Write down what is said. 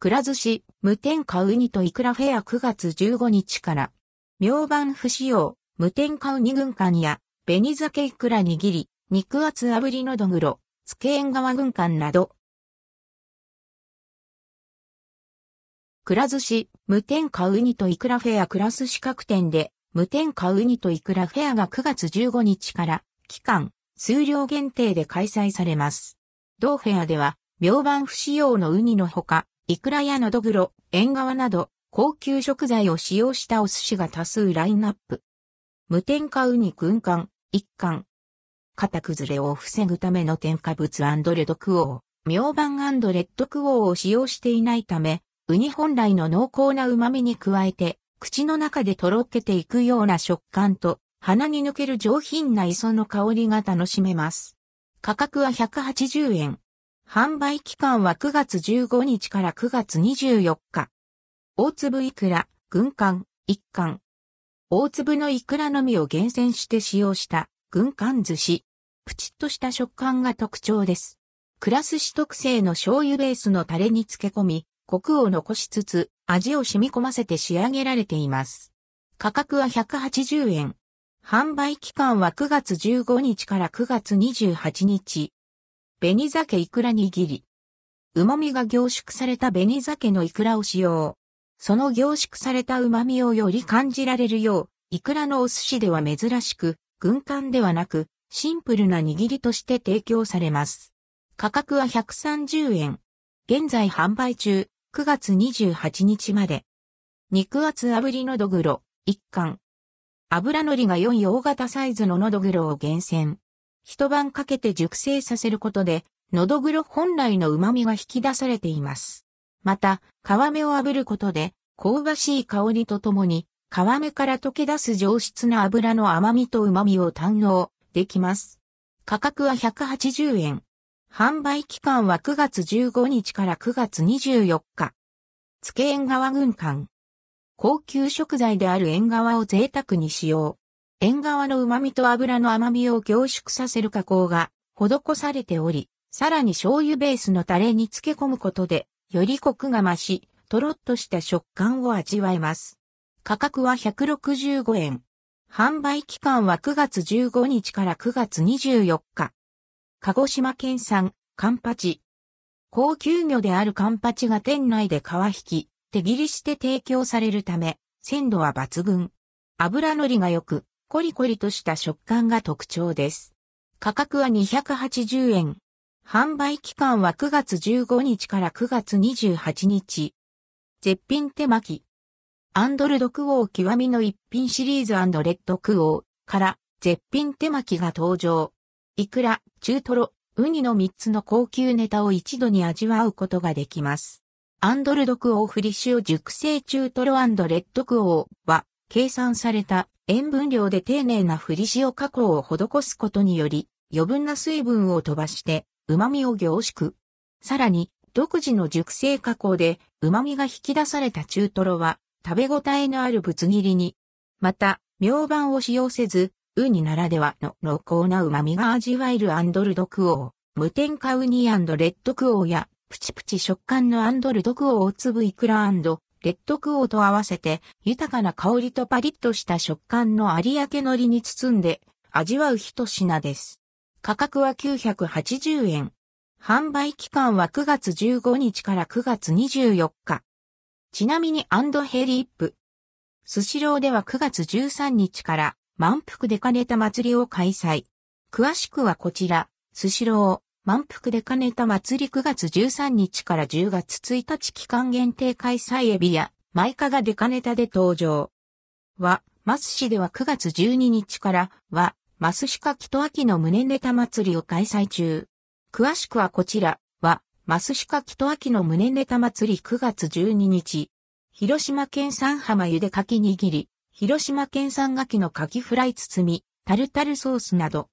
くら寿司、無添加ウニとイクラフェア9月15日から、明晩不使用、無添加ウニ軍艦や、紅酒イクラ握り、肉厚炙りのどぐろ、つけ縁側軍艦など。くら寿司、無添加ウニとイクラフェアクラス資格店で、無添加ウニとイクラフェアが9月15日から、期間、数量限定で開催されます。同フェアでは、明晩不使用のウニのほか、イクラやのどぐろ、縁側など、高級食材を使用したお寿司が多数ラインナップ。無添加ウニ軍艦、一貫。型崩れを防ぐための添加物レッドクオー、明晩レッドクオーを使用していないため、ウニ本来の濃厚な旨味に加えて、口の中でとろけていくような食感と、鼻に抜ける上品な磯の香りが楽しめます。価格は180円。販売期間は9月15日から9月24日。大粒イクラ、軍艦、一貫。大粒のイクラのみを厳選して使用した軍艦寿司。プチッとした食感が特徴です。クラス紙特製の醤油ベースのタレに漬け込み、コクを残しつつ、味を染み込ませて仕上げられています。価格は180円。販売期間は9月15日から9月28日。紅鮭イクラ握り。旨味が凝縮された紅鮭のイクラを使用。その凝縮された旨味をより感じられるよう、イクラのお寿司では珍しく、軍艦ではなく、シンプルな握りとして提供されます。価格は130円。現在販売中、9月28日まで。肉厚炙りのどぐろ、一貫。油のりが良い大型サイズののどぐろを厳選。一晩かけて熟成させることで、のどぐろ本来の旨味が引き出されています。また、皮目を炙ることで、香ばしい香りとともに、皮目から溶け出す上質な油の甘みと旨味を堪能できます。価格は180円。販売期間は9月15日から9月24日。つけ縁側軍艦。高級食材である縁側を贅沢に使用。縁側の旨味と油の甘みを凝縮させる加工が施されており、さらに醤油ベースのタレに漬け込むことで、よりコクが増し、とろっとした食感を味わえます。価格は165円。販売期間は9月15日から9月24日。鹿児島県産、カンパチ。高級魚であるカンパチが店内で皮引き、手切りして提供されるため、鮮度は抜群。油のりが良く、コリコリとした食感が特徴です。価格は280円。販売期間は9月15日から9月28日。絶品手巻き。アンドルドクオー極みの一品シリーズレッドクオーから絶品手巻きが登場。イクラ、中トロ、ウニの3つの高級ネタを一度に味わうことができます。アンドルドクオーフリッシュ熟成中トロレッドクオーは計算された塩分量で丁寧な振り塩加工を施すことにより、余分な水分を飛ばして、旨味を凝縮。さらに、独自の熟成加工で、旨味が引き出された中トロは、食べ応えのあるぶつ切りに。また、ミョウバンを使用せず、ウニならではの濃厚な旨味が味わえるアンドルドクオー、無添加ウニレッドクオーや、プチプチ食感のアンドルドクオー粒イクラレッドクオーと合わせて豊かな香りとパリッとした食感の有明海苔に包んで味わう一品です。価格は980円。販売期間は9月15日から9月24日。ちなみにアンドヘリップ。スシローでは9月13日から満腹でかねた祭りを開催。詳しくはこちら、スシロー。満腹で兼ねた祭り9月13日から10月1日期間限定開催エビや、マイカがデカネタで登場。は、マス市では9月12日からは、マスシカキト秋の胸ネタ祭りを開催中。詳しくはこちらは、マスシカキト秋の胸ネタ祭り9月12日。広島県産浜ゆでかき握り、広島県産牡蠣の牡蠣フライ包み、タルタルソースなど、